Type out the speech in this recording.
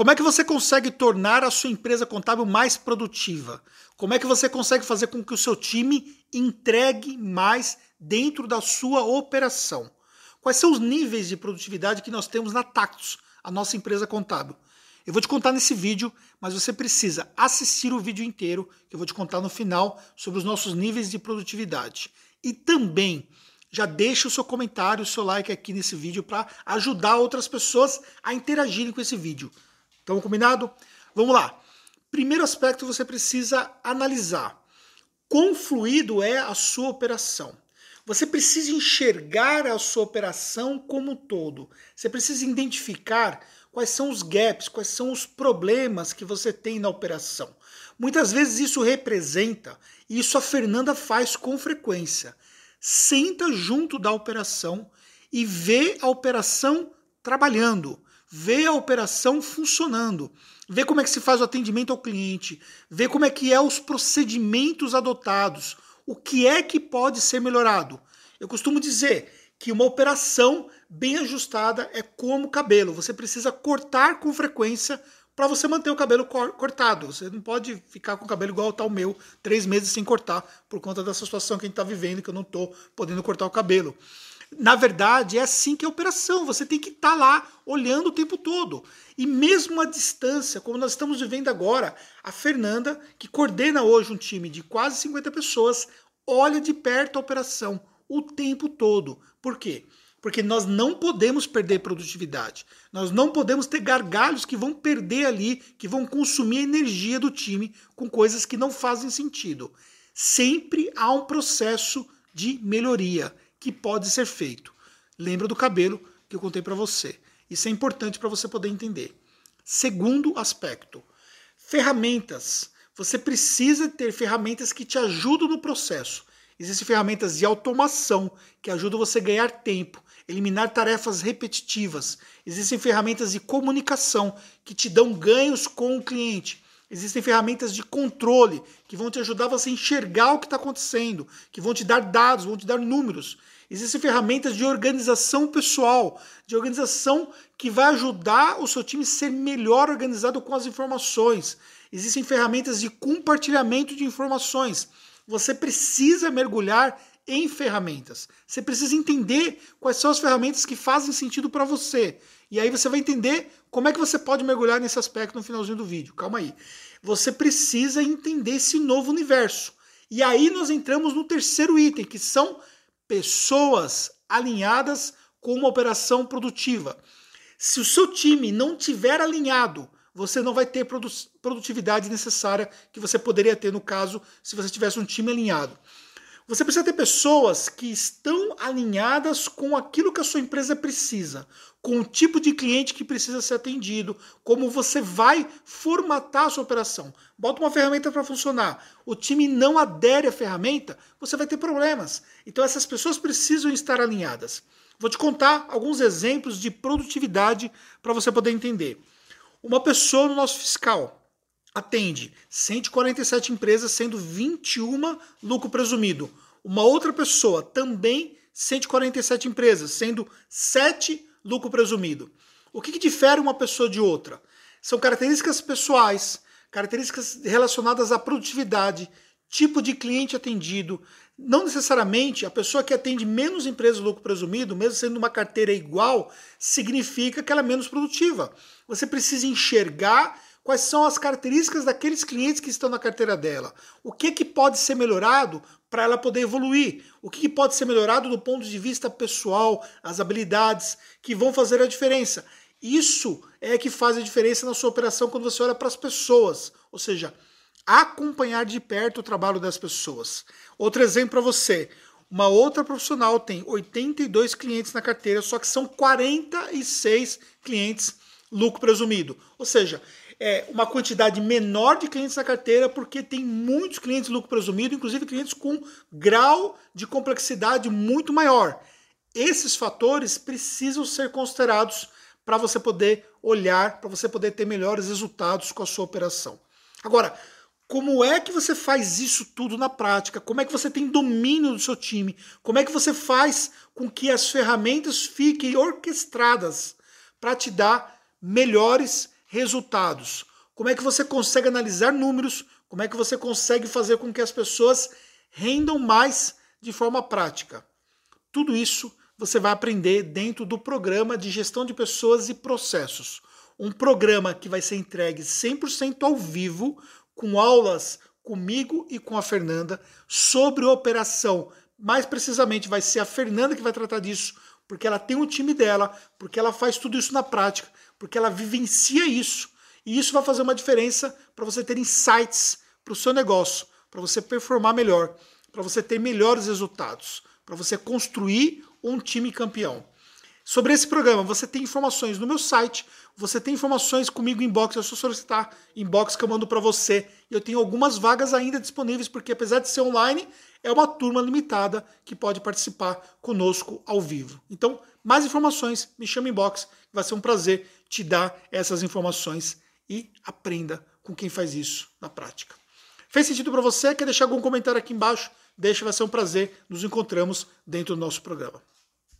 Como é que você consegue tornar a sua empresa contábil mais produtiva? Como é que você consegue fazer com que o seu time entregue mais dentro da sua operação? Quais são os níveis de produtividade que nós temos na Tactus, a nossa empresa contábil? Eu vou te contar nesse vídeo, mas você precisa assistir o vídeo inteiro, que eu vou te contar no final sobre os nossos níveis de produtividade. E também já deixa o seu comentário, o seu like aqui nesse vídeo para ajudar outras pessoas a interagirem com esse vídeo. Estamos combinado? Vamos lá. Primeiro aspecto você precisa analisar. Quão fluido é a sua operação? Você precisa enxergar a sua operação como um todo. Você precisa identificar quais são os gaps, quais são os problemas que você tem na operação. Muitas vezes isso representa, e isso a Fernanda faz com frequência. Senta junto da operação e vê a operação trabalhando, vê a operação funcionando, vê como é que se faz o atendimento ao cliente, vê como é que é os procedimentos adotados, o que é que pode ser melhorado. Eu costumo dizer que uma operação bem ajustada é como cabelo. Você precisa cortar com frequência para você manter o cabelo cortado. Você não pode ficar com o cabelo igual tá o meu, três meses sem cortar, por conta dessa situação que a gente está vivendo, que eu não estou podendo cortar o cabelo. Na verdade, é assim que é a operação. Você tem que estar tá lá olhando o tempo todo. E mesmo à distância, como nós estamos vivendo agora, a Fernanda, que coordena hoje um time de quase 50 pessoas, olha de perto a operação o tempo todo. Por quê? Porque nós não podemos perder produtividade. Nós não podemos ter gargalhos que vão perder ali, que vão consumir a energia do time com coisas que não fazem sentido. Sempre há um processo de melhoria que pode ser feito. Lembra do cabelo que eu contei para você. Isso é importante para você poder entender. Segundo aspecto, ferramentas. Você precisa ter ferramentas que te ajudam no processo. Existem ferramentas de automação que ajudam você a ganhar tempo, eliminar tarefas repetitivas. Existem ferramentas de comunicação que te dão ganhos com o cliente. Existem ferramentas de controle que vão te ajudar você a enxergar o que está acontecendo, que vão te dar dados, vão te dar números. Existem ferramentas de organização pessoal, de organização que vai ajudar o seu time a ser melhor organizado com as informações. Existem ferramentas de compartilhamento de informações. Você precisa mergulhar em ferramentas. Você precisa entender quais são as ferramentas que fazem sentido para você. E aí você vai entender como é que você pode mergulhar nesse aspecto no finalzinho do vídeo. Calma aí. Você precisa entender esse novo universo. E aí nós entramos no terceiro item, que são pessoas alinhadas com uma operação produtiva. Se o seu time não tiver alinhado, você não vai ter produtividade necessária que você poderia ter no caso se você tivesse um time alinhado. Você precisa ter pessoas que estão alinhadas com aquilo que a sua empresa precisa, com o tipo de cliente que precisa ser atendido, como você vai formatar a sua operação. Bota uma ferramenta para funcionar, o time não adere à ferramenta, você vai ter problemas. Então essas pessoas precisam estar alinhadas. Vou te contar alguns exemplos de produtividade para você poder entender. Uma pessoa no nosso fiscal atende 147 empresas, sendo 21 lucro presumido. Uma outra pessoa também 147 empresas, sendo 7 lucro presumido. O que, que difere uma pessoa de outra? São características pessoais, características relacionadas à produtividade, tipo de cliente atendido. Não necessariamente a pessoa que atende menos empresas lucro presumido, mesmo sendo uma carteira igual, significa que ela é menos produtiva. Você precisa enxergar quais são as características daqueles clientes que estão na carteira dela. O que, que pode ser melhorado para ela poder evoluir? O que, que pode ser melhorado do ponto de vista pessoal, as habilidades que vão fazer a diferença. Isso é que faz a diferença na sua operação quando você olha para as pessoas, ou seja, acompanhar de perto o trabalho das pessoas. Outro exemplo para você. Uma outra profissional tem 82 clientes na carteira, só que são 46 clientes lucro presumido. Ou seja, é, uma quantidade menor de clientes na carteira, porque tem muitos clientes lucro presumido, inclusive clientes com grau de complexidade muito maior. Esses fatores precisam ser considerados para você poder olhar, para você poder ter melhores resultados com a sua operação. Agora, como é que você faz isso tudo na prática? Como é que você tem domínio do seu time? Como é que você faz com que as ferramentas fiquem orquestradas para te dar melhores resultados. Como é que você consegue analisar números? Como é que você consegue fazer com que as pessoas rendam mais de forma prática? Tudo isso você vai aprender dentro do programa de gestão de pessoas e processos. Um programa que vai ser entregue 100% ao vivo, com aulas comigo e com a Fernanda sobre operação. Mais precisamente, vai ser a Fernanda que vai tratar disso, porque ela tem um time dela, porque ela faz tudo isso na prática, porque ela vivencia isso. E isso vai fazer uma diferença para você ter insights para o seu negócio, para você performar melhor, para você ter melhores resultados, para você construir um time campeão. Sobre esse programa, você tem informações no meu site, você tem informações comigo em inbox, é só solicitar inbox que eu mando para você. Eu tenho algumas vagas ainda disponíveis, porque apesar de ser online, é uma turma limitada que pode participar conosco ao vivo. Então, mais informações, me chama inbox, vai ser um prazer te dar essas informações e aprenda com quem faz isso na prática. Fez sentido para você? Quer deixar algum comentário aqui embaixo? Deixa, vai ser um prazer. Nos encontramos dentro do nosso programa.